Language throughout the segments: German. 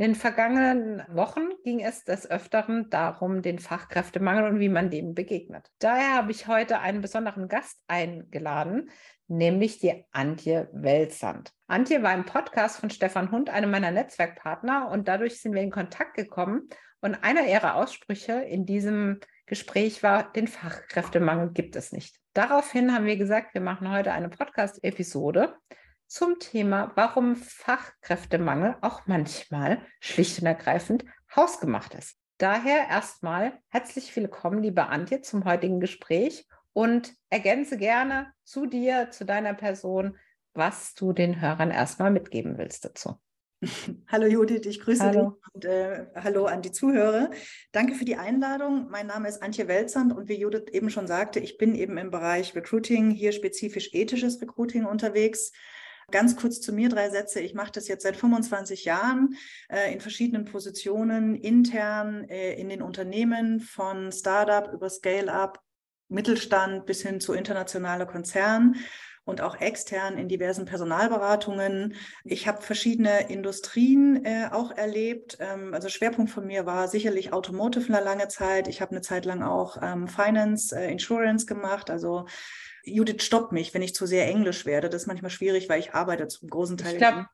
In den vergangenen Wochen ging es des Öfteren darum, den Fachkräftemangel und wie man dem begegnet. Daher habe ich heute einen besonderen Gast eingeladen, nämlich die Antje Welsand. Antje war im Podcast von Stefan Hund, einem meiner Netzwerkpartner, und dadurch sind wir in Kontakt gekommen. Und einer ihrer Aussprüche in diesem Gespräch war, den Fachkräftemangel gibt es nicht. Daraufhin haben wir gesagt, wir machen heute eine Podcast-Episode zum Thema, warum Fachkräftemangel auch manchmal schlicht und ergreifend hausgemacht ist. Daher erstmal herzlich willkommen, liebe Antje, zum heutigen Gespräch und ergänze gerne zu dir, zu deiner Person, was du den Hörern erstmal mitgeben willst dazu. Hallo Judith, ich grüße hallo. dich und äh, hallo an die Zuhörer. Danke für die Einladung. Mein Name ist Antje Welzand und wie Judith eben schon sagte, ich bin eben im Bereich Recruiting, hier spezifisch ethisches Recruiting unterwegs. Ganz kurz zu mir drei Sätze. Ich mache das jetzt seit 25 Jahren äh, in verschiedenen Positionen, intern äh, in den Unternehmen, von Startup über Scale-up, Mittelstand bis hin zu internationale Konzern und auch extern in diversen Personalberatungen. Ich habe verschiedene Industrien äh, auch erlebt. Ähm, also Schwerpunkt von mir war sicherlich Automotive eine lange Zeit. Ich habe eine Zeit lang auch ähm, Finance, äh, Insurance gemacht, also Judith stoppt mich, wenn ich zu sehr Englisch werde. Das ist manchmal schwierig, weil ich arbeite zum großen Teil. Ich glaube,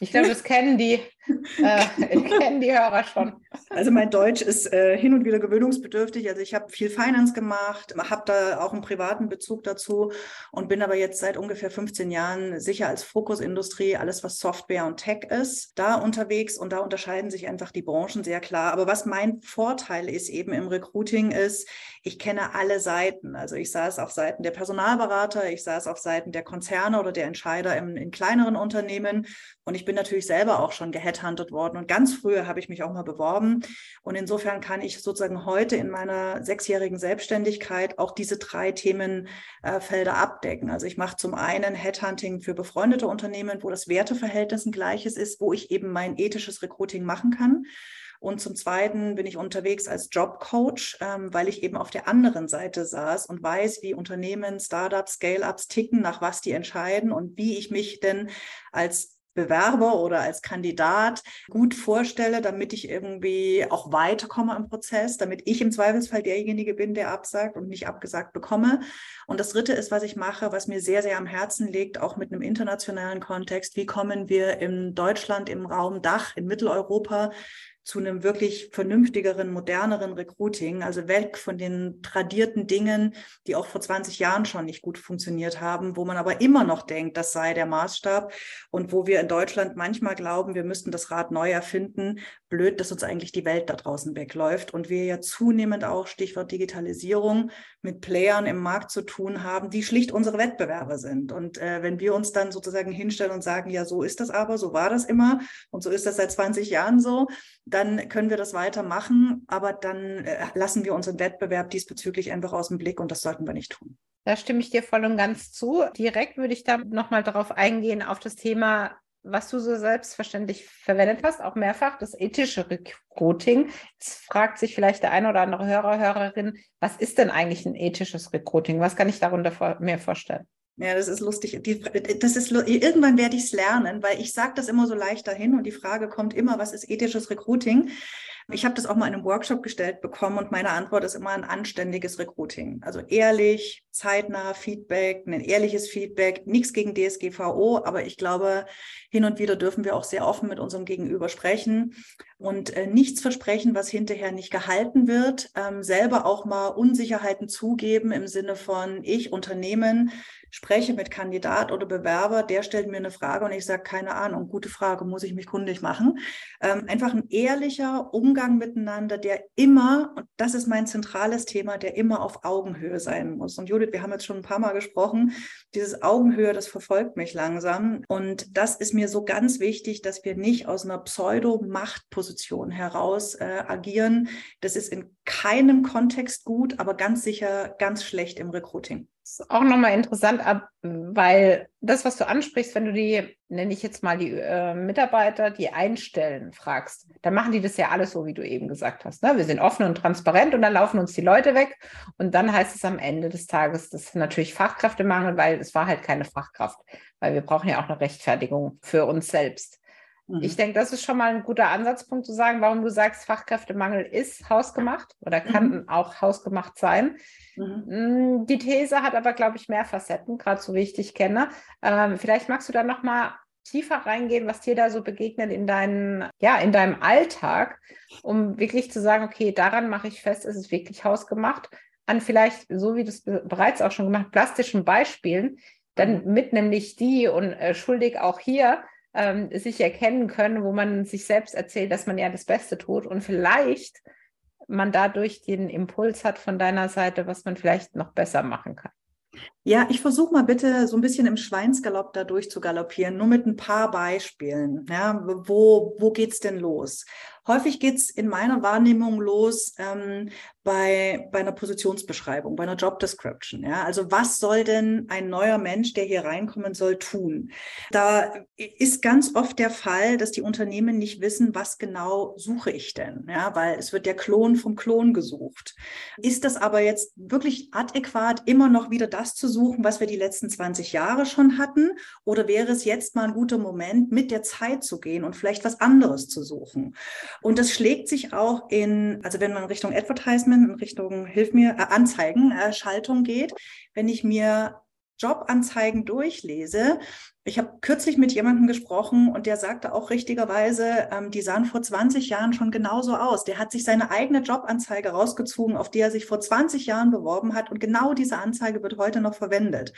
ich glaube, das kennen die, äh, kennen die Hörer schon. Also mein Deutsch ist äh, hin und wieder gewöhnungsbedürftig. Also ich habe viel Finance gemacht, habe da auch einen privaten Bezug dazu und bin aber jetzt seit ungefähr 15 Jahren sicher als Fokusindustrie, alles was Software und Tech ist, da unterwegs und da unterscheiden sich einfach die Branchen sehr klar. Aber was mein Vorteil ist eben im Recruiting ist, ich kenne alle Seiten. Also ich saß auf Seiten der Personalberater, ich saß auf Seiten der Konzerne oder der Entscheider in, in kleineren Unternehmen und ich bin natürlich selber auch schon geheadhuntet worden und ganz früher habe ich mich auch mal beworben. Und insofern kann ich sozusagen heute in meiner sechsjährigen Selbstständigkeit auch diese drei Themenfelder äh, abdecken. Also ich mache zum einen Headhunting für befreundete Unternehmen, wo das Werteverhältnis ein gleiches ist, wo ich eben mein ethisches Recruiting machen kann. Und zum Zweiten bin ich unterwegs als Jobcoach, ähm, weil ich eben auf der anderen Seite saß und weiß, wie Unternehmen, Startups, Scale-ups ticken, nach was die entscheiden und wie ich mich denn als Bewerber oder als Kandidat gut vorstelle, damit ich irgendwie auch weiterkomme im Prozess, damit ich im Zweifelsfall derjenige bin, der absagt und nicht abgesagt bekomme. Und das Dritte ist, was ich mache, was mir sehr, sehr am Herzen liegt, auch mit einem internationalen Kontext. Wie kommen wir in Deutschland, im Raum Dach, in Mitteleuropa zu einem wirklich vernünftigeren, moderneren Recruiting, also weg von den tradierten Dingen, die auch vor 20 Jahren schon nicht gut funktioniert haben, wo man aber immer noch denkt, das sei der Maßstab und wo wir in Deutschland manchmal glauben, wir müssten das Rad neu erfinden. Blöd, dass uns eigentlich die Welt da draußen wegläuft und wir ja zunehmend auch, Stichwort Digitalisierung, mit Playern im Markt zu tun haben, die schlicht unsere Wettbewerber sind. Und äh, wenn wir uns dann sozusagen hinstellen und sagen, ja, so ist das aber, so war das immer und so ist das seit 20 Jahren so, dann können wir das weitermachen, aber dann äh, lassen wir unseren Wettbewerb diesbezüglich einfach aus dem Blick und das sollten wir nicht tun. Da stimme ich dir voll und ganz zu. Direkt würde ich da nochmal darauf eingehen, auf das Thema, was du so selbstverständlich verwendet hast, auch mehrfach, das ethische Recruiting. Jetzt fragt sich vielleicht der eine oder andere Hörer, Hörerin, was ist denn eigentlich ein ethisches Recruiting? Was kann ich darunter vor, mir vorstellen? Ja, das ist lustig. Die, das ist, irgendwann werde ich es lernen, weil ich sage das immer so leicht dahin und die Frage kommt immer, was ist ethisches Recruiting? Ich habe das auch mal in einem Workshop gestellt bekommen und meine Antwort ist immer ein anständiges Recruiting. Also ehrlich, zeitnah Feedback, ein ehrliches Feedback, nichts gegen DSGVO, aber ich glaube, hin und wieder dürfen wir auch sehr offen mit unserem Gegenüber sprechen und äh, nichts versprechen, was hinterher nicht gehalten wird. Ähm, selber auch mal Unsicherheiten zugeben im Sinne von ich Unternehmen spreche mit Kandidat oder Bewerber, der stellt mir eine Frage und ich sage keine Ahnung, gute Frage, muss ich mich kundig machen. Ähm, einfach ein ehrlicher Umgang Umgang miteinander, der immer, und das ist mein zentrales Thema, der immer auf Augenhöhe sein muss. Und Judith, wir haben jetzt schon ein paar Mal gesprochen, dieses Augenhöhe, das verfolgt mich langsam. Und das ist mir so ganz wichtig, dass wir nicht aus einer Pseudo-Machtposition heraus äh, agieren. Das ist in keinem Kontext gut, aber ganz sicher ganz schlecht im Recruiting. Ist auch nochmal interessant, weil das, was du ansprichst, wenn du die, nenne ich jetzt mal die äh, Mitarbeiter, die einstellen, fragst, dann machen die das ja alles so, wie du eben gesagt hast. Ne? Wir sind offen und transparent und dann laufen uns die Leute weg. Und dann heißt es am Ende des Tages, das ist natürlich Fachkräftemangel, weil es war halt keine Fachkraft, weil wir brauchen ja auch eine Rechtfertigung für uns selbst. Mhm. Ich denke, das ist schon mal ein guter Ansatzpunkt zu sagen, warum du sagst, Fachkräftemangel ist hausgemacht oder kann mhm. auch hausgemacht sein. Mhm. Mm, die These hat aber, glaube ich, mehr Facetten, gerade so wie ich dich kenne. Ähm, vielleicht magst du da noch mal tiefer reingehen, was dir da so begegnet in, deinen, ja, in deinem Alltag, um wirklich zu sagen, okay, daran mache ich fest, ist es wirklich hausgemacht. An vielleicht, so wie du es bereits auch schon gemacht, plastischen Beispielen, dann mhm. mit nämlich die und äh, schuldig auch hier ähm, sich erkennen können, wo man sich selbst erzählt, dass man ja das Beste tut und vielleicht man dadurch den Impuls hat von deiner Seite, was man vielleicht noch besser machen kann. Ja, ich versuche mal bitte so ein bisschen im Schweinsgalopp da durch zu galoppieren, nur mit ein paar Beispielen. Ja, wo, wo geht's denn los? Häufig geht's in meiner Wahrnehmung los ähm, bei, bei einer Positionsbeschreibung, bei einer Job Description. Ja? Also was soll denn ein neuer Mensch, der hier reinkommen soll, tun? Da ist ganz oft der Fall, dass die Unternehmen nicht wissen, was genau suche ich denn? Ja? Weil es wird der Klon vom Klon gesucht. Ist das aber jetzt wirklich adäquat, immer noch wieder das zu suchen, was wir die letzten 20 Jahre schon hatten? Oder wäre es jetzt mal ein guter Moment, mit der Zeit zu gehen und vielleicht was anderes zu suchen? Und das schlägt sich auch in, also wenn man Richtung Advertisement, in Richtung Hilf mir, äh, Anzeigen, äh, Schaltung geht, wenn ich mir Jobanzeigen durchlese. Ich habe kürzlich mit jemandem gesprochen und der sagte auch richtigerweise, ähm, die sahen vor 20 Jahren schon genauso aus. Der hat sich seine eigene Jobanzeige rausgezogen, auf die er sich vor 20 Jahren beworben hat und genau diese Anzeige wird heute noch verwendet.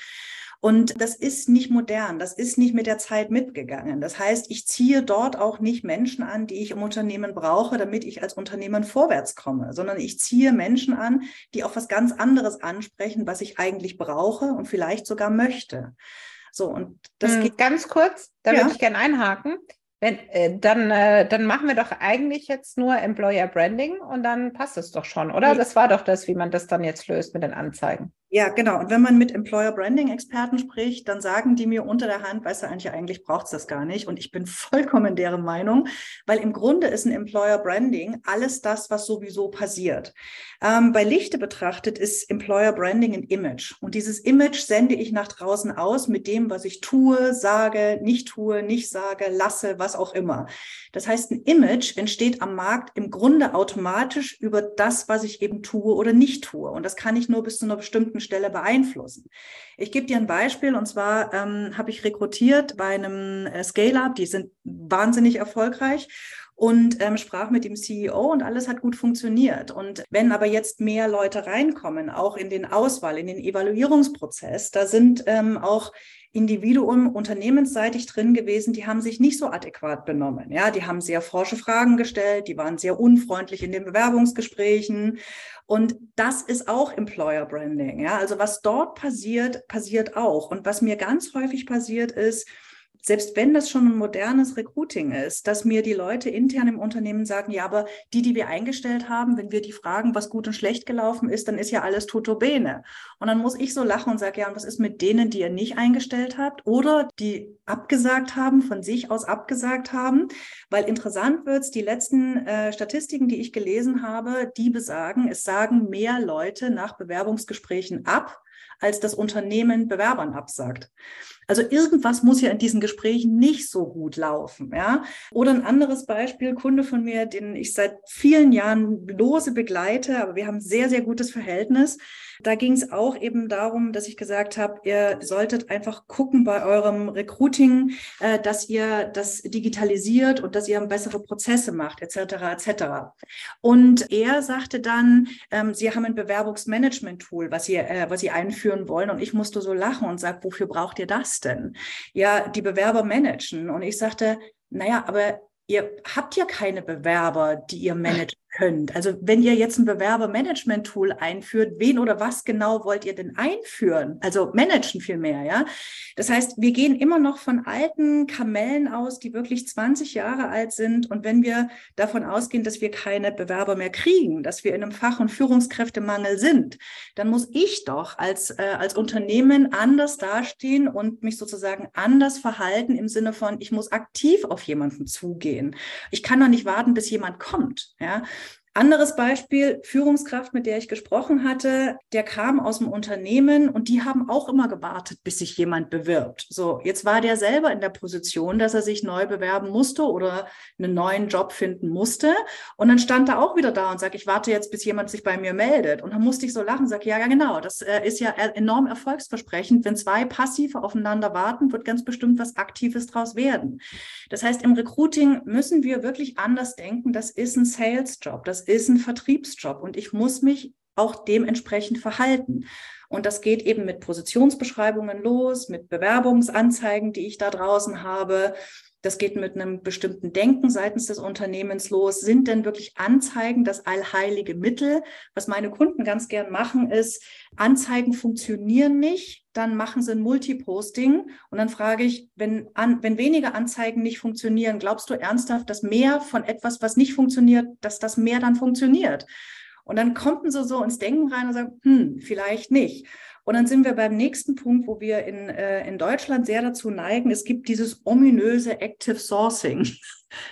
Und das ist nicht modern, das ist nicht mit der Zeit mitgegangen. Das heißt, ich ziehe dort auch nicht Menschen an, die ich im Unternehmen brauche, damit ich als Unternehmen vorwärts komme, sondern ich ziehe Menschen an, die auf was ganz anderes ansprechen, was ich eigentlich brauche und vielleicht sogar möchte. So, und das hm, geht. Ganz kurz, da ja. würde ich gerne einhaken. Wenn, äh, dann, äh, dann machen wir doch eigentlich jetzt nur Employer Branding und dann passt es doch schon, oder? Ja. Das war doch das, wie man das dann jetzt löst mit den Anzeigen. Ja, genau. Und wenn man mit Employer Branding Experten spricht, dann sagen die mir unter der Hand, weißt du, eigentlich, eigentlich braucht es das gar nicht. Und ich bin vollkommen deren Meinung, weil im Grunde ist ein Employer Branding alles das, was sowieso passiert. Ähm, bei Lichte betrachtet ist Employer Branding ein Image. Und dieses Image sende ich nach draußen aus mit dem, was ich tue, sage, nicht tue, nicht sage, lasse, was auch immer. Das heißt, ein Image entsteht am Markt im Grunde automatisch über das, was ich eben tue oder nicht tue. Und das kann ich nur bis zu einer bestimmten Stelle beeinflussen. Ich gebe dir ein Beispiel und zwar ähm, habe ich rekrutiert bei einem äh, Scale-up, die sind wahnsinnig erfolgreich und ähm, sprach mit dem CEO und alles hat gut funktioniert. Und wenn aber jetzt mehr Leute reinkommen, auch in den Auswahl, in den Evaluierungsprozess, da sind ähm, auch Individuum unternehmensseitig drin gewesen, die haben sich nicht so adäquat benommen. Ja, die haben sehr forsche Fragen gestellt, die waren sehr unfreundlich in den Bewerbungsgesprächen. Und das ist auch Employer Branding. Ja, also was dort passiert, passiert auch. Und was mir ganz häufig passiert ist, selbst wenn das schon ein modernes Recruiting ist, dass mir die Leute intern im Unternehmen sagen, ja, aber die, die wir eingestellt haben, wenn wir die fragen, was gut und schlecht gelaufen ist, dann ist ja alles tutto bene. Und dann muss ich so lachen und sage, ja, und was ist mit denen, die ihr nicht eingestellt habt oder die abgesagt haben, von sich aus abgesagt haben? Weil interessant wird's, die letzten äh, Statistiken, die ich gelesen habe, die besagen, es sagen mehr Leute nach Bewerbungsgesprächen ab, als das Unternehmen Bewerbern absagt. Also irgendwas muss ja in diesen Gesprächen nicht so gut laufen, ja. Oder ein anderes Beispiel, Kunde von mir, den ich seit vielen Jahren lose begleite, aber wir haben sehr, sehr gutes Verhältnis. Da ging es auch eben darum, dass ich gesagt habe, ihr solltet einfach gucken bei eurem Recruiting, äh, dass ihr das digitalisiert und dass ihr bessere Prozesse macht, etc. etc. Und er sagte dann, ähm, sie haben ein Bewerbungsmanagement-Tool, was sie, äh, was sie einführen wollen. Und ich musste so lachen und sage, wofür braucht ihr das denn? Ja, die Bewerber managen. Und ich sagte, naja, aber ihr habt ja keine Bewerber, die ihr managen könnt. Also wenn ihr jetzt ein Bewerbermanagement-Tool einführt, wen oder was genau wollt ihr denn einführen? Also managen vielmehr, ja. Das heißt, wir gehen immer noch von alten Kamellen aus, die wirklich 20 Jahre alt sind. Und wenn wir davon ausgehen, dass wir keine Bewerber mehr kriegen, dass wir in einem Fach- und Führungskräftemangel sind, dann muss ich doch als, äh, als Unternehmen anders dastehen und mich sozusagen anders verhalten im Sinne von, ich muss aktiv auf jemanden zugehen. Ich kann doch nicht warten, bis jemand kommt, ja. Anderes Beispiel, Führungskraft, mit der ich gesprochen hatte, der kam aus dem Unternehmen und die haben auch immer gewartet, bis sich jemand bewirbt. So, jetzt war der selber in der Position, dass er sich neu bewerben musste oder einen neuen Job finden musste. Und dann stand er auch wieder da und sagt, ich warte jetzt, bis jemand sich bei mir meldet. Und dann musste ich so lachen, sage, ja, ja, genau, das äh, ist ja enorm erfolgsversprechend. Wenn zwei Passive aufeinander warten, wird ganz bestimmt was Aktives draus werden. Das heißt, im Recruiting müssen wir wirklich anders denken. Das ist ein Sales-Job. Das ist ein Vertriebsjob und ich muss mich auch dementsprechend verhalten. Und das geht eben mit Positionsbeschreibungen los, mit Bewerbungsanzeigen, die ich da draußen habe, das geht mit einem bestimmten Denken seitens des Unternehmens los. Sind denn wirklich Anzeigen das allheilige Mittel? Was meine Kunden ganz gern machen, ist, Anzeigen funktionieren nicht, dann machen sie ein Multiposting. Und dann frage ich, wenn, an, wenn wenige Anzeigen nicht funktionieren, glaubst du ernsthaft, dass mehr von etwas, was nicht funktioniert, dass das mehr dann funktioniert? Und dann kommen sie so ins Denken rein und sagen, hm, vielleicht nicht. Und dann sind wir beim nächsten Punkt, wo wir in, äh, in Deutschland sehr dazu neigen. Es gibt dieses ominöse Active Sourcing.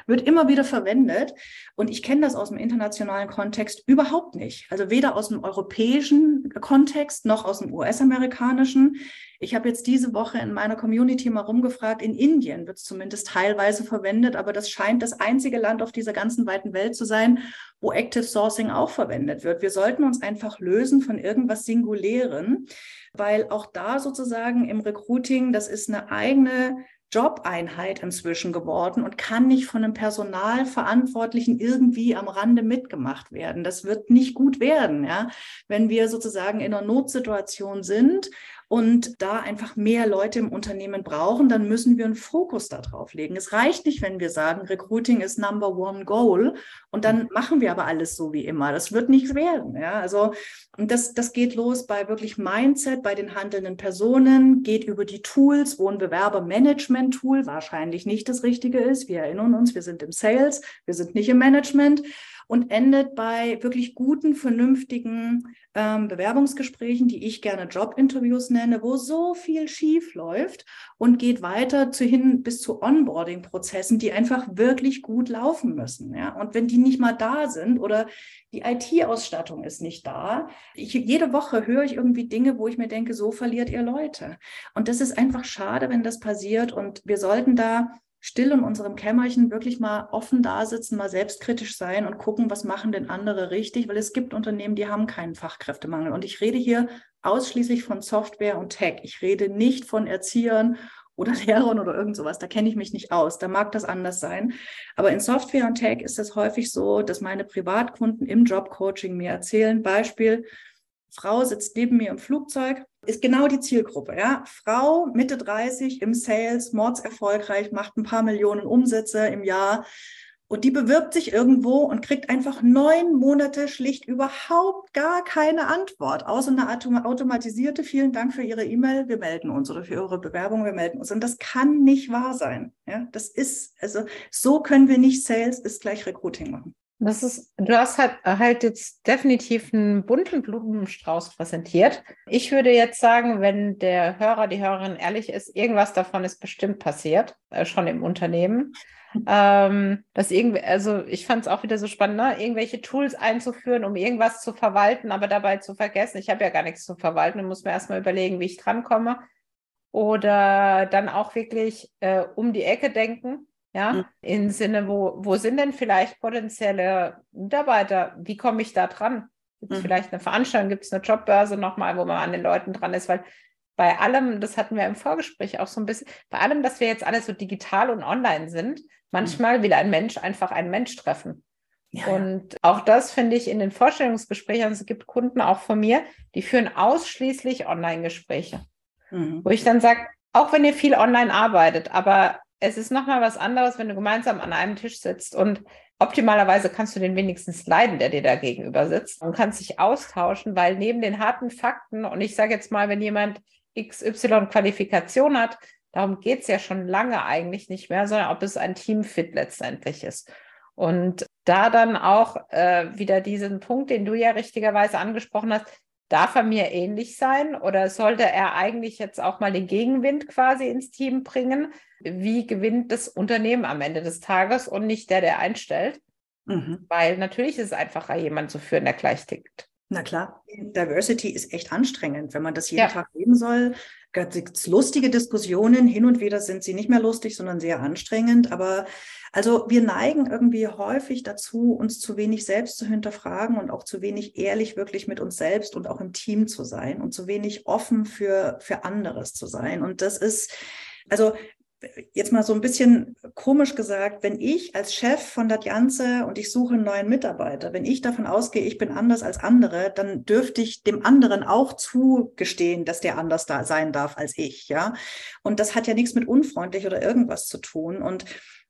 Wird immer wieder verwendet. Und ich kenne das aus dem internationalen Kontext überhaupt nicht. Also weder aus dem europäischen Kontext noch aus dem US-amerikanischen. Ich habe jetzt diese Woche in meiner Community mal rumgefragt, in Indien wird es zumindest teilweise verwendet, aber das scheint das einzige Land auf dieser ganzen weiten Welt zu sein, wo Active Sourcing auch verwendet wird. Wir sollten uns einfach lösen von irgendwas Singulären, weil auch da sozusagen im Recruiting, das ist eine eigene Jobeinheit inzwischen geworden und kann nicht von einem Personalverantwortlichen irgendwie am Rande mitgemacht werden. Das wird nicht gut werden, ja, wenn wir sozusagen in einer Notsituation sind und da einfach mehr Leute im Unternehmen brauchen, dann müssen wir einen Fokus darauf legen. Es reicht nicht, wenn wir sagen, Recruiting ist Number One Goal und dann machen wir aber alles so wie immer. Das wird nichts werden. Ja? Also und das, das geht los bei wirklich Mindset, bei den handelnden Personen, geht über die Tools, wo ein Bewerbermanagement-Tool wahrscheinlich nicht das Richtige ist. Wir erinnern uns, wir sind im Sales, wir sind nicht im Management und endet bei wirklich guten, vernünftigen ähm, Bewerbungsgesprächen, die ich gerne Jobinterviews nenne, wo so viel schief läuft und geht weiter zu hin bis zu Onboarding-Prozessen, die einfach wirklich gut laufen müssen. Ja? Und wenn die nicht mal da sind oder die IT-Ausstattung ist nicht da, ich, jede Woche höre ich irgendwie Dinge, wo ich mir denke, so verliert ihr Leute. Und das ist einfach schade, wenn das passiert. Und wir sollten da still in unserem Kämmerchen wirklich mal offen da sitzen, mal selbstkritisch sein und gucken, was machen denn andere richtig, weil es gibt Unternehmen, die haben keinen Fachkräftemangel. Und ich rede hier ausschließlich von Software und Tech. Ich rede nicht von Erziehern oder Lehrern oder irgend sowas. Da kenne ich mich nicht aus. Da mag das anders sein. Aber in Software und Tech ist es häufig so, dass meine Privatkunden im Jobcoaching mir erzählen, Beispiel, Frau sitzt neben mir im Flugzeug, ist genau die Zielgruppe. Ja? Frau Mitte 30 im Sales, mordserfolgreich, macht ein paar Millionen Umsätze im Jahr. Und die bewirbt sich irgendwo und kriegt einfach neun Monate schlicht überhaupt gar keine Antwort, außer eine automatisierte, vielen Dank für Ihre E-Mail, wir melden uns oder für Ihre Bewerbung, wir melden uns. Und das kann nicht wahr sein. Ja, das ist, also so können wir nicht Sales ist gleich Recruiting machen. Das ist, du hast halt, halt jetzt definitiv einen bunten Blumenstrauß präsentiert. Ich würde jetzt sagen, wenn der Hörer, die Hörerin ehrlich ist, irgendwas davon ist bestimmt passiert, äh, schon im Unternehmen. ähm, dass irgendwie, also ich fand es auch wieder so spannend, ne? irgendwelche Tools einzuführen, um irgendwas zu verwalten, aber dabei zu vergessen, ich habe ja gar nichts zu verwalten und muss mir erstmal überlegen, wie ich drankomme. Oder dann auch wirklich äh, um die Ecke denken ja, mhm. im Sinne, wo, wo sind denn vielleicht potenzielle Mitarbeiter? Wie komme ich da dran? Gibt es mhm. vielleicht eine Veranstaltung, gibt es eine Jobbörse nochmal, wo man an den Leuten dran ist? Weil bei allem, das hatten wir im Vorgespräch auch so ein bisschen, bei allem, dass wir jetzt alles so digital und online sind, manchmal mhm. will ein Mensch einfach einen Mensch treffen. Ja, und ja. auch das finde ich in den Vorstellungsgesprächen, es gibt Kunden auch von mir, die führen ausschließlich Online-Gespräche. Mhm. Wo ich dann sage, auch wenn ihr viel online arbeitet, aber es ist nochmal was anderes, wenn du gemeinsam an einem Tisch sitzt und optimalerweise kannst du den wenigstens leiden, der dir da gegenüber sitzt und kannst dich austauschen, weil neben den harten Fakten, und ich sage jetzt mal, wenn jemand XY Qualifikation hat, darum geht es ja schon lange eigentlich nicht mehr, sondern ob es ein Teamfit letztendlich ist. Und da dann auch äh, wieder diesen Punkt, den du ja richtigerweise angesprochen hast, darf er mir ähnlich sein oder sollte er eigentlich jetzt auch mal den Gegenwind quasi ins Team bringen? Wie gewinnt das Unternehmen am Ende des Tages und nicht der, der einstellt? Mhm. Weil natürlich ist es einfacher, jemanden zu führen, der gleich tickt. Na klar, Diversity ist echt anstrengend, wenn man das jeden ja. Tag leben soll. Gibt es lustige Diskussionen, hin und wieder sind sie nicht mehr lustig, sondern sehr anstrengend. Aber also wir neigen irgendwie häufig dazu, uns zu wenig selbst zu hinterfragen und auch zu wenig ehrlich wirklich mit uns selbst und auch im Team zu sein und zu wenig offen für, für anderes zu sein. Und das ist, also jetzt mal so ein bisschen komisch gesagt, wenn ich als Chef von der Janze und ich suche einen neuen Mitarbeiter, wenn ich davon ausgehe, ich bin anders als andere, dann dürfte ich dem anderen auch zugestehen, dass der anders da sein darf als ich, ja. Und das hat ja nichts mit unfreundlich oder irgendwas zu tun. Und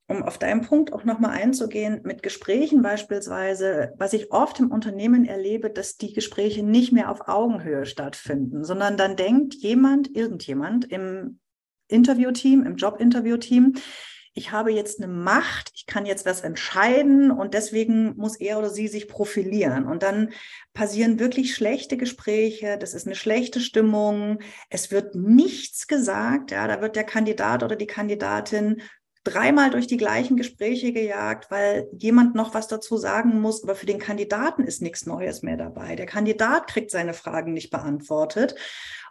um auf deinen Punkt auch nochmal einzugehen, mit Gesprächen beispielsweise, was ich oft im Unternehmen erlebe, dass die Gespräche nicht mehr auf Augenhöhe stattfinden, sondern dann denkt jemand, irgendjemand im Interviewteam, im Jobinterviewteam, ich habe jetzt eine Macht, ich kann jetzt was entscheiden und deswegen muss er oder sie sich profilieren. Und dann passieren wirklich schlechte Gespräche, das ist eine schlechte Stimmung, es wird nichts gesagt, ja, da wird der Kandidat oder die Kandidatin dreimal durch die gleichen Gespräche gejagt, weil jemand noch was dazu sagen muss, aber für den Kandidaten ist nichts Neues mehr dabei. Der Kandidat kriegt seine Fragen nicht beantwortet.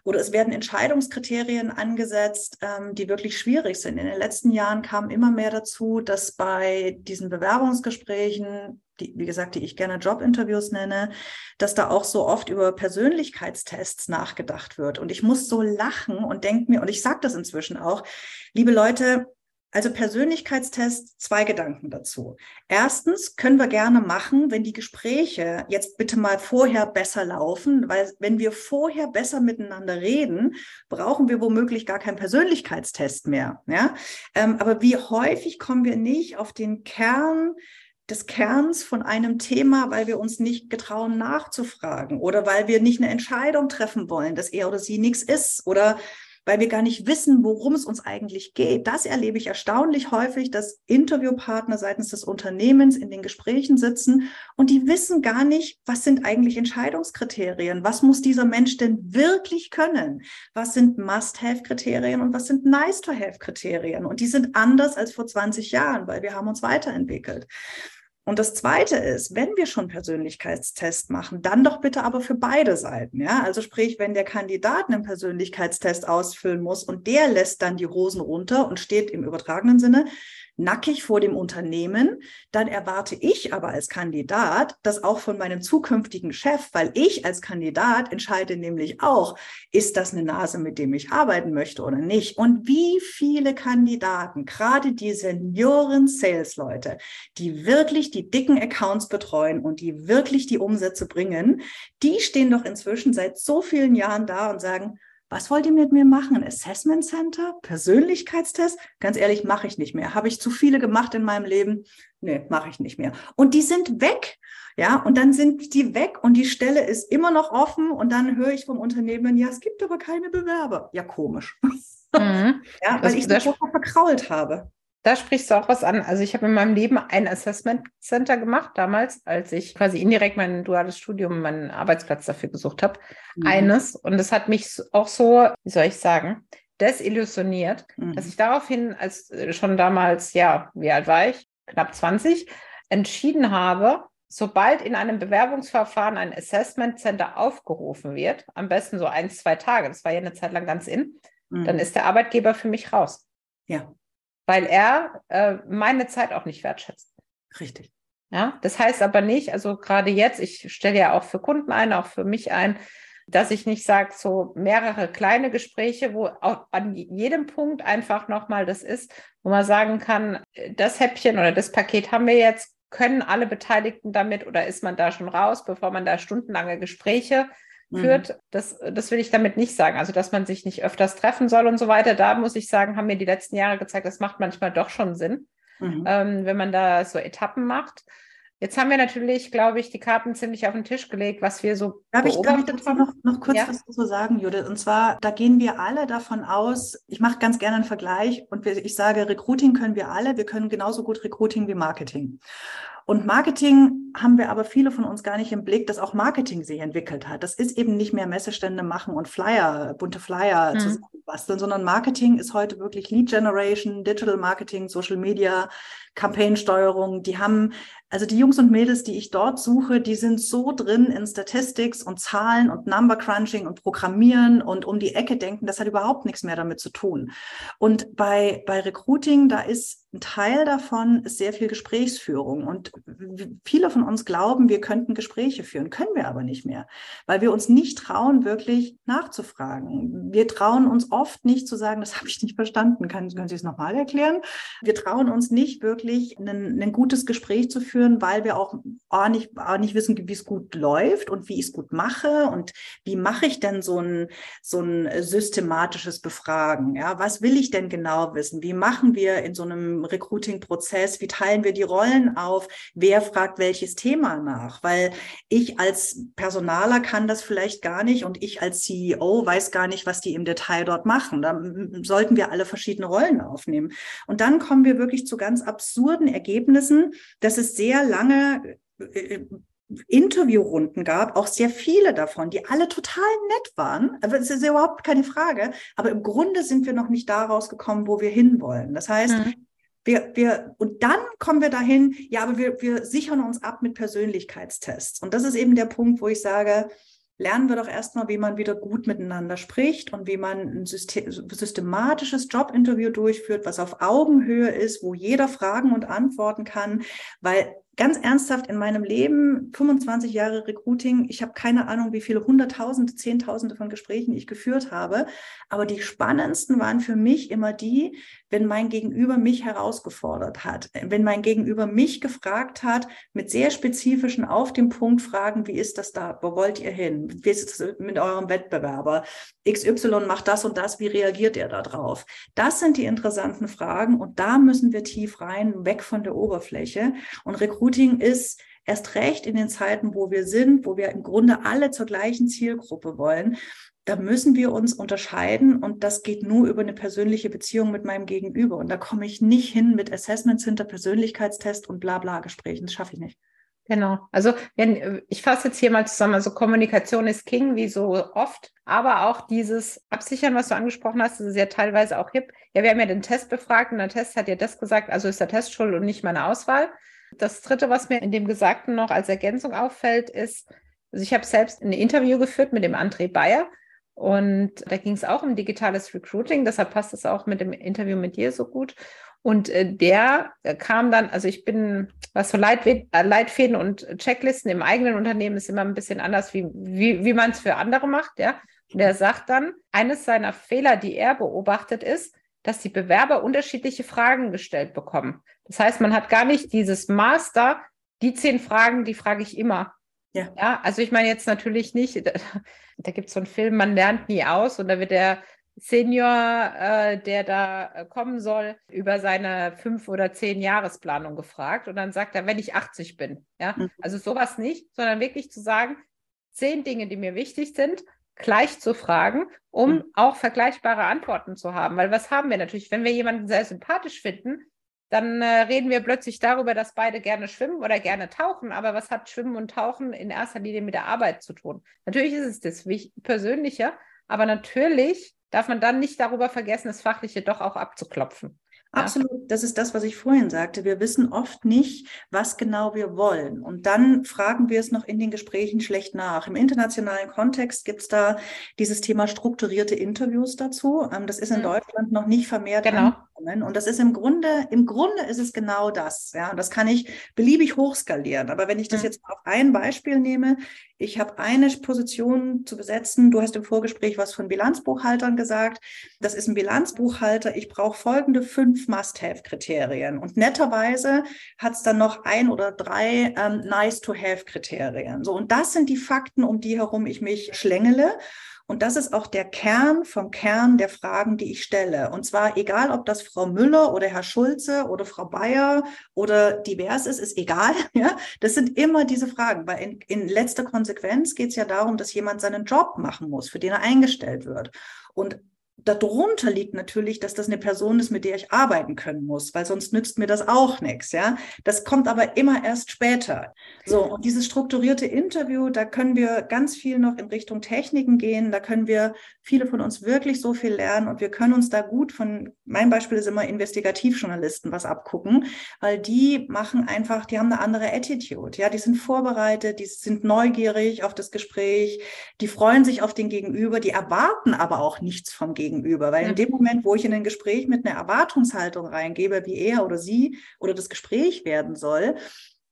Oder es werden Entscheidungskriterien angesetzt, ähm, die wirklich schwierig sind. In den letzten Jahren kam immer mehr dazu, dass bei diesen Bewerbungsgesprächen, die, wie gesagt, die ich gerne Jobinterviews nenne, dass da auch so oft über Persönlichkeitstests nachgedacht wird. Und ich muss so lachen und denke mir, und ich sage das inzwischen auch, liebe Leute, also Persönlichkeitstest, zwei Gedanken dazu. Erstens können wir gerne machen, wenn die Gespräche jetzt bitte mal vorher besser laufen, weil wenn wir vorher besser miteinander reden, brauchen wir womöglich gar keinen Persönlichkeitstest mehr. Ja? Ähm, aber wie häufig kommen wir nicht auf den Kern des Kerns von einem Thema, weil wir uns nicht getrauen nachzufragen oder weil wir nicht eine Entscheidung treffen wollen, dass er oder sie nichts ist oder weil wir gar nicht wissen, worum es uns eigentlich geht. Das erlebe ich erstaunlich häufig, dass Interviewpartner seitens des Unternehmens in den Gesprächen sitzen und die wissen gar nicht, was sind eigentlich Entscheidungskriterien? Was muss dieser Mensch denn wirklich können? Was sind Must-Have-Kriterien und was sind Nice-to-Have-Kriterien? Und die sind anders als vor 20 Jahren, weil wir haben uns weiterentwickelt. Und das Zweite ist, wenn wir schon Persönlichkeitstest machen, dann doch bitte aber für beide Seiten. Ja? Also sprich, wenn der Kandidat einen Persönlichkeitstest ausfüllen muss und der lässt dann die Rosen runter und steht im übertragenen Sinne nackig vor dem Unternehmen, dann erwarte ich aber als Kandidat das auch von meinem zukünftigen Chef, weil ich als Kandidat entscheide nämlich auch, ist das eine Nase, mit dem ich arbeiten möchte oder nicht. Und wie viele Kandidaten, gerade die Senioren-Sales-Leute, die wirklich die dicken Accounts betreuen und die wirklich die Umsätze bringen, die stehen doch inzwischen seit so vielen Jahren da und sagen, was wollt ihr mit mir machen? Ein Assessment Center? Persönlichkeitstest? Ganz ehrlich, mache ich nicht mehr. Habe ich zu viele gemacht in meinem Leben? Nee, mache ich nicht mehr. Und die sind weg. Ja, und dann sind die weg und die Stelle ist immer noch offen und dann höre ich vom Unternehmen, ja, es gibt aber keine Bewerber. Ja, komisch. Mhm. ja, weil das, ich das verkrault habe. Da sprichst du auch was an. Also ich habe in meinem Leben ein Assessment Center gemacht, damals, als ich quasi indirekt mein duales Studium, meinen Arbeitsplatz dafür gesucht habe. Mhm. Eines. Und es hat mich auch so, wie soll ich sagen, desillusioniert, mhm. dass ich daraufhin, als äh, schon damals, ja, wie alt war ich? Knapp 20, entschieden habe, sobald in einem Bewerbungsverfahren ein Assessment Center aufgerufen wird, am besten so ein, zwei Tage, das war ja eine Zeit lang ganz in, mhm. dann ist der Arbeitgeber für mich raus. Ja weil er äh, meine Zeit auch nicht wertschätzt. Richtig. Ja, das heißt aber nicht, also gerade jetzt, ich stelle ja auch für Kunden ein, auch für mich ein, dass ich nicht sage, so mehrere kleine Gespräche, wo auch an jedem Punkt einfach nochmal das ist, wo man sagen kann, das Häppchen oder das Paket haben wir jetzt, können alle Beteiligten damit oder ist man da schon raus, bevor man da stundenlange Gespräche mhm. führt. Das, das will ich damit nicht sagen. Also, dass man sich nicht öfters treffen soll und so weiter. Da muss ich sagen, haben mir die letzten Jahre gezeigt, das macht manchmal doch schon Sinn, mhm. ähm, wenn man da so Etappen macht. Jetzt haben wir natürlich, glaube ich, die Karten ziemlich auf den Tisch gelegt, was wir so darf ich, darf ich dazu noch, noch kurz ja? was dazu sagen, Judith? Und zwar, da gehen wir alle davon aus, ich mache ganz gerne einen Vergleich und ich sage, Recruiting können wir alle, wir können genauso gut Recruiting wie Marketing. Und Marketing haben wir aber viele von uns gar nicht im Blick, dass auch Marketing sich entwickelt hat. Das ist eben nicht mehr Messestände machen und Flyer, bunte Flyer mhm. zusammenbasteln, sondern Marketing ist heute wirklich Lead Generation, Digital Marketing, Social Media, Campaignsteuerung. Die haben also die Jungs und Mädels, die ich dort suche, die sind so drin in Statistics und Zahlen und Number Crunching und Programmieren und um die Ecke denken, das hat überhaupt nichts mehr damit zu tun. Und bei, bei Recruiting, da ist ein Teil davon sehr viel Gesprächsführung. Und viele von uns glauben, wir könnten Gespräche führen, können wir aber nicht mehr, weil wir uns nicht trauen, wirklich nachzufragen. Wir trauen uns oft nicht zu sagen, das habe ich nicht verstanden. Können, können Sie es nochmal erklären? Wir trauen uns nicht wirklich, ein, ein gutes Gespräch zu führen weil wir auch A nicht, A nicht wissen, wie es gut läuft und wie ich es gut mache und wie mache ich denn so ein, so ein systematisches Befragen. Ja, was will ich denn genau wissen? Wie machen wir in so einem Recruiting-Prozess? Wie teilen wir die Rollen auf? Wer fragt welches Thema nach? Weil ich als Personaler kann das vielleicht gar nicht und ich als CEO weiß gar nicht, was die im Detail dort machen. Da sollten wir alle verschiedene Rollen aufnehmen. Und dann kommen wir wirklich zu ganz absurden Ergebnissen, dass es sehr lange äh, Interviewrunden gab, auch sehr viele davon, die alle total nett waren. Aber es ist ja überhaupt keine Frage. Aber im Grunde sind wir noch nicht da rausgekommen, wo wir hinwollen. Das heißt, mhm. wir, wir, und dann kommen wir dahin, ja, aber wir, wir sichern uns ab mit Persönlichkeitstests. Und das ist eben der Punkt, wo ich sage, lernen wir doch erstmal, wie man wieder gut miteinander spricht und wie man ein systematisches Jobinterview durchführt, was auf Augenhöhe ist, wo jeder Fragen und antworten kann, weil ganz ernsthaft in meinem Leben, 25 Jahre Recruiting, ich habe keine Ahnung, wie viele Hunderttausende, Zehntausende von Gesprächen ich geführt habe, aber die spannendsten waren für mich immer die, wenn mein Gegenüber mich herausgefordert hat, wenn mein Gegenüber mich gefragt hat, mit sehr spezifischen auf dem Punkt Fragen, wie ist das da, wo wollt ihr hin, wie ist es mit eurem Wettbewerber, XY macht das und das, wie reagiert ihr darauf? Das sind die interessanten Fragen und da müssen wir tief rein, weg von der Oberfläche und Recruiting ist erst recht in den Zeiten, wo wir sind, wo wir im Grunde alle zur gleichen Zielgruppe wollen, da müssen wir uns unterscheiden und das geht nur über eine persönliche Beziehung mit meinem Gegenüber. Und da komme ich nicht hin mit Assessment Center, Persönlichkeitstest und bla bla Gesprächen. Das schaffe ich nicht. Genau. Also wenn, ich fasse jetzt hier mal zusammen, also Kommunikation ist King, wie so oft, aber auch dieses Absichern, was du angesprochen hast, das ist ja teilweise auch hip. Ja, wir haben ja den Test befragt und der Test hat ja das gesagt, also ist der Test schuld und nicht meine Auswahl. Das dritte, was mir in dem Gesagten noch als Ergänzung auffällt, ist, also ich habe selbst ein Interview geführt mit dem André Bayer und da ging es auch um digitales Recruiting, deshalb passt es auch mit dem Interview mit dir so gut. Und äh, der äh, kam dann, also ich bin, was so Leitfäden, äh, Leitfäden und Checklisten im eigenen Unternehmen ist immer ein bisschen anders, wie, wie, wie man es für andere macht, ja. Und er sagt dann, eines seiner Fehler, die er beobachtet, ist, dass die Bewerber unterschiedliche Fragen gestellt bekommen. Das heißt, man hat gar nicht dieses Master, die zehn Fragen, die frage ich immer. Ja. ja, also ich meine jetzt natürlich nicht, da, da gibt es so einen Film, man lernt nie aus und da wird der Senior, äh, der da äh, kommen soll, über seine fünf oder zehn Jahresplanung gefragt und dann sagt er, wenn ich 80 bin. Ja, mhm. also sowas nicht, sondern wirklich zu sagen, zehn Dinge, die mir wichtig sind, gleich zu fragen, um mhm. auch vergleichbare Antworten zu haben. Weil was haben wir natürlich, wenn wir jemanden sehr sympathisch finden, dann äh, reden wir plötzlich darüber, dass beide gerne schwimmen oder gerne tauchen. Aber was hat Schwimmen und Tauchen in erster Linie mit der Arbeit zu tun? Natürlich ist es das Persönliche, aber natürlich darf man dann nicht darüber vergessen, das Fachliche doch auch abzuklopfen. Absolut, das ist das, was ich vorhin sagte. Wir wissen oft nicht, was genau wir wollen. Und dann fragen wir es noch in den Gesprächen schlecht nach. Im internationalen Kontext gibt es da dieses Thema strukturierte Interviews dazu. Ähm, das ist in mhm. Deutschland noch nicht vermehrt genau. Kommen. Und das ist im Grunde, im Grunde ist es genau das. Ja, und das kann ich beliebig hochskalieren. Aber wenn ich das mhm. jetzt auf ein Beispiel nehme, ich habe eine Position zu besetzen. Du hast im Vorgespräch was von Bilanzbuchhaltern gesagt. Das ist ein Bilanzbuchhalter. Ich brauche folgende fünf Must-Have-Kriterien. Und netterweise hat es dann noch ein oder drei ähm, Nice-to-Have-Kriterien. So, und das sind die Fakten, um die herum ich mich schlängele. Und das ist auch der Kern vom Kern der Fragen, die ich stelle. Und zwar egal, ob das Frau Müller oder Herr Schulze oder Frau Bayer oder divers ist, ist egal. Ja, das sind immer diese Fragen, weil in, in letzter Konsequenz geht es ja darum, dass jemand seinen Job machen muss, für den er eingestellt wird. Und darunter liegt natürlich, dass das eine Person ist, mit der ich arbeiten können muss, weil sonst nützt mir das auch nichts, ja. Das kommt aber immer erst später. So, und dieses strukturierte Interview, da können wir ganz viel noch in Richtung Techniken gehen, da können wir viele von uns wirklich so viel lernen und wir können uns da gut von, mein Beispiel ist immer Investigativjournalisten was abgucken, weil die machen einfach, die haben eine andere Attitude, ja, die sind vorbereitet, die sind neugierig auf das Gespräch, die freuen sich auf den Gegenüber, die erwarten aber auch nichts vom Gegenüber gegenüber. Weil in dem Moment, wo ich in ein Gespräch mit einer Erwartungshaltung reingebe, wie er oder sie oder das Gespräch werden soll,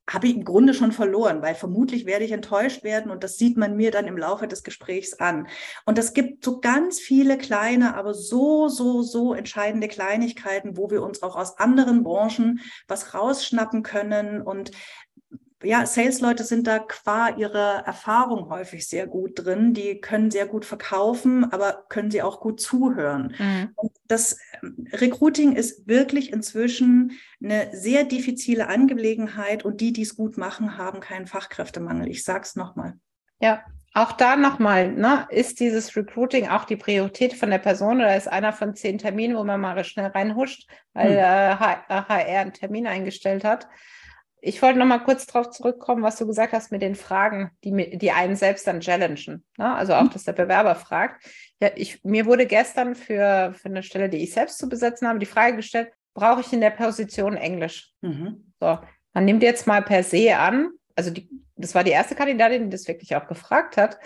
habe ich im Grunde schon verloren, weil vermutlich werde ich enttäuscht werden und das sieht man mir dann im Laufe des Gesprächs an. Und es gibt so ganz viele kleine, aber so, so, so entscheidende Kleinigkeiten, wo wir uns auch aus anderen Branchen was rausschnappen können und ja, Sales-Leute sind da qua ihrer Erfahrung häufig sehr gut drin. Die können sehr gut verkaufen, aber können sie auch gut zuhören. Mhm. Und das ähm, Recruiting ist wirklich inzwischen eine sehr diffizile Angelegenheit und die, die es gut machen, haben keinen Fachkräftemangel. Ich sage es nochmal. Ja, auch da nochmal, ne, ist dieses Recruiting auch die Priorität von der Person oder ist einer von zehn Terminen, wo man mal schnell reinhuscht, weil hm. äh, HR einen Termin eingestellt hat? Ich wollte noch mal kurz darauf zurückkommen, was du gesagt hast mit den Fragen, die, die einen selbst dann challengen. Ne? Also auch, mhm. dass der Bewerber fragt. Ja, ich, mir wurde gestern für, für eine Stelle, die ich selbst zu besetzen habe, die Frage gestellt, brauche ich in der Position Englisch? Mhm. So, man nimmt jetzt mal per se an, also die, das war die erste Kandidatin, die das wirklich auch gefragt hat,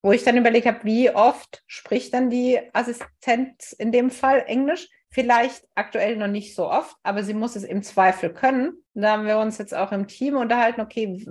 wo ich dann überlegt habe, wie oft spricht dann die Assistenz in dem Fall Englisch? Vielleicht aktuell noch nicht so oft, aber sie muss es im Zweifel können. Da haben wir uns jetzt auch im Team unterhalten, okay,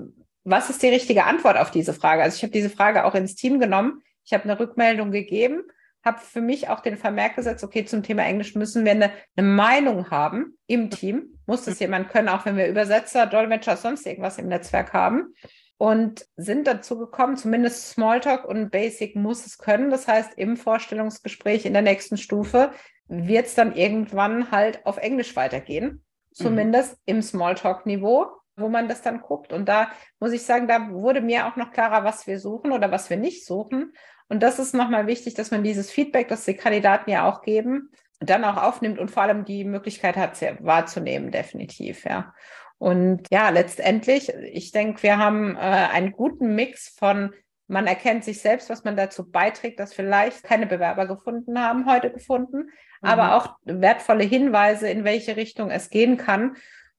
was ist die richtige Antwort auf diese Frage? Also ich habe diese Frage auch ins Team genommen. Ich habe eine Rückmeldung gegeben, habe für mich auch den Vermerk gesetzt, okay, zum Thema Englisch müssen wir eine, eine Meinung haben im Team. Muss das jemand können, auch wenn wir Übersetzer, Dolmetscher, sonst irgendwas im Netzwerk haben. Und sind dazu gekommen, zumindest Smalltalk und Basic muss es können. Das heißt, im Vorstellungsgespräch in der nächsten Stufe wird es dann irgendwann halt auf Englisch weitergehen, zumindest mhm. im Smalltalk-Niveau, wo man das dann guckt. Und da muss ich sagen, da wurde mir auch noch klarer, was wir suchen oder was wir nicht suchen. Und das ist nochmal wichtig, dass man dieses Feedback, das die Kandidaten ja auch geben, dann auch aufnimmt und vor allem die Möglichkeit hat, wahrzunehmen, definitiv, ja. Und ja, letztendlich, ich denke, wir haben äh, einen guten Mix von man erkennt sich selbst, was man dazu beiträgt, dass vielleicht keine Bewerber gefunden haben, heute gefunden, mhm. aber auch wertvolle Hinweise, in welche Richtung es gehen kann.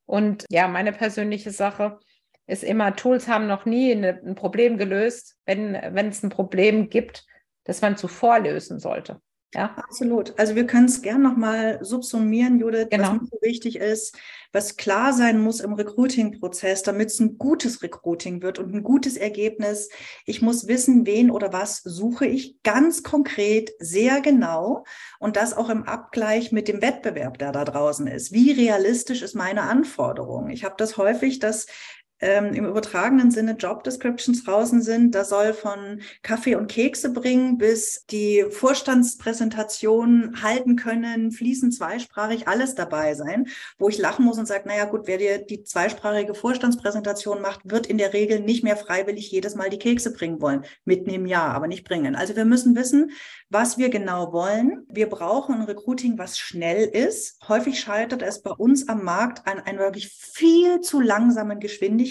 Und ja, meine persönliche Sache ist immer, Tools haben noch nie eine, ein Problem gelöst, wenn, wenn es ein Problem gibt, das man zuvor lösen sollte. Ja, absolut. Also wir können es gern nochmal subsumieren, Judith, genau. was so wichtig ist, was klar sein muss im Recruiting-Prozess, damit es ein gutes Recruiting wird und ein gutes Ergebnis. Ich muss wissen, wen oder was suche ich ganz konkret, sehr genau und das auch im Abgleich mit dem Wettbewerb, der da draußen ist. Wie realistisch ist meine Anforderung? Ich habe das häufig, dass ähm, im übertragenen Sinne Job Descriptions draußen sind. Da soll von Kaffee und Kekse bringen bis die Vorstandspräsentation halten können, fließend zweisprachig, alles dabei sein, wo ich lachen muss und sage, naja gut, wer dir die zweisprachige Vorstandspräsentation macht, wird in der Regel nicht mehr freiwillig jedes Mal die Kekse bringen wollen. Im Jahr, aber nicht bringen. Also wir müssen wissen, was wir genau wollen. Wir brauchen ein Recruiting, was schnell ist. Häufig scheitert es bei uns am Markt an einer wirklich viel zu langsamen Geschwindigkeit.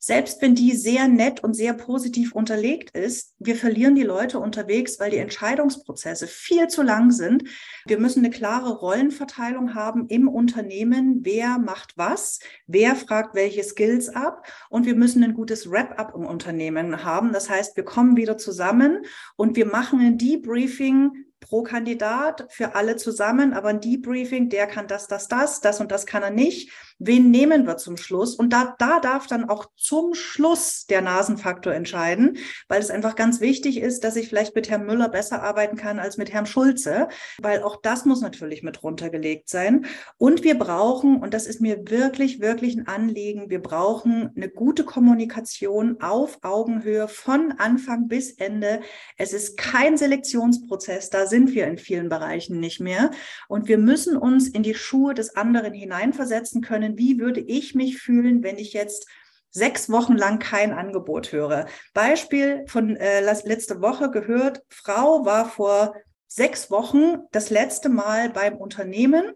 Selbst wenn die sehr nett und sehr positiv unterlegt ist, wir verlieren die Leute unterwegs, weil die Entscheidungsprozesse viel zu lang sind. Wir müssen eine klare Rollenverteilung haben im Unternehmen. Wer macht was? Wer fragt welche Skills ab? Und wir müssen ein gutes Wrap-up im Unternehmen haben. Das heißt, wir kommen wieder zusammen und wir machen ein Debriefing pro Kandidat für alle zusammen, aber ein Debriefing, der kann das, das, das, das und das kann er nicht. Wen nehmen wir zum Schluss? Und da, da darf dann auch zum Schluss der Nasenfaktor entscheiden, weil es einfach ganz wichtig ist, dass ich vielleicht mit Herrn Müller besser arbeiten kann als mit Herrn Schulze, weil auch das muss natürlich mit runtergelegt sein. Und wir brauchen, und das ist mir wirklich, wirklich ein Anliegen, wir brauchen eine gute Kommunikation auf Augenhöhe von Anfang bis Ende. Es ist kein Selektionsprozess, da sind wir in vielen Bereichen nicht mehr. Und wir müssen uns in die Schuhe des anderen hineinversetzen können. Wie würde ich mich fühlen, wenn ich jetzt sechs Wochen lang kein Angebot höre? Beispiel von äh, letzte Woche gehört, Frau war vor sechs Wochen das letzte Mal beim Unternehmen,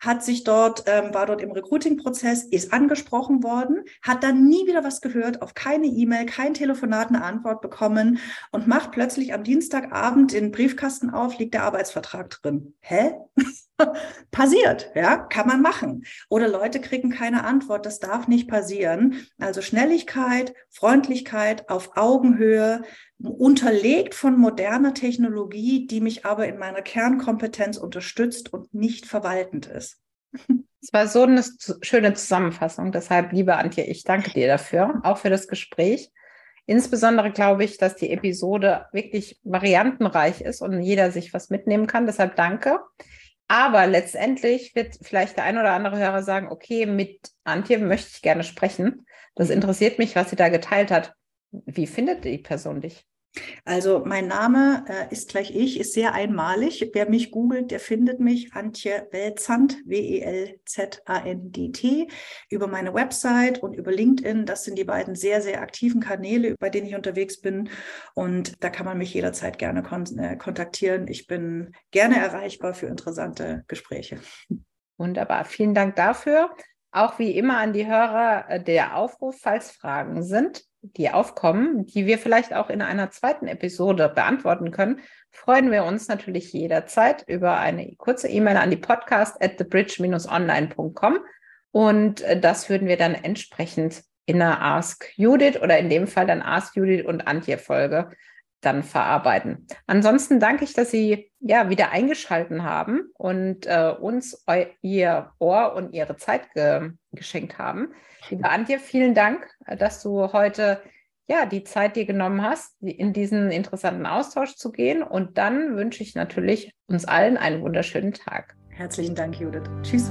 hat sich dort, ähm, war dort im Recruiting-Prozess, ist angesprochen worden, hat dann nie wieder was gehört, auf keine E-Mail, kein Telefonat eine Antwort bekommen und macht plötzlich am Dienstagabend den Briefkasten auf, liegt der Arbeitsvertrag drin. Hä? Passiert, ja, kann man machen. Oder Leute kriegen keine Antwort, das darf nicht passieren. Also Schnelligkeit, Freundlichkeit auf Augenhöhe, unterlegt von moderner Technologie, die mich aber in meiner Kernkompetenz unterstützt und nicht verwaltend ist. Es war so eine schöne Zusammenfassung. Deshalb, liebe Antje, ich danke dir dafür, auch für das Gespräch. Insbesondere glaube ich, dass die Episode wirklich variantenreich ist und jeder sich was mitnehmen kann. Deshalb danke. Aber letztendlich wird vielleicht der ein oder andere Hörer sagen, okay, mit Antje möchte ich gerne sprechen. Das interessiert mich, was sie da geteilt hat. Wie findet die Person dich? Also mein Name äh, ist gleich ich, ist sehr einmalig. Wer mich googelt, der findet mich, Antje Welzand, W-E-L-Z-A-N-D-T, über meine Website und über LinkedIn. Das sind die beiden sehr, sehr aktiven Kanäle, bei denen ich unterwegs bin. Und da kann man mich jederzeit gerne kon äh, kontaktieren. Ich bin gerne erreichbar für interessante Gespräche. Wunderbar. Vielen Dank dafür. Auch wie immer an die Hörer äh, der Aufruf, falls Fragen sind die aufkommen, die wir vielleicht auch in einer zweiten Episode beantworten können, freuen wir uns natürlich jederzeit über eine kurze E-Mail an die podcast at thebridge-online.com und äh, das würden wir dann entsprechend in einer Ask Judith oder in dem Fall dann Ask Judith und Antje Folge dann verarbeiten. Ansonsten danke ich, dass Sie ja wieder eingeschalten haben und äh, uns eu Ihr Ohr und Ihre Zeit ge geschenkt haben. Liebe Antje, vielen Dank, äh, dass du heute ja die Zeit dir genommen hast, in diesen interessanten Austausch zu gehen. Und dann wünsche ich natürlich uns allen einen wunderschönen Tag. Herzlichen Dank, Judith. Tschüss.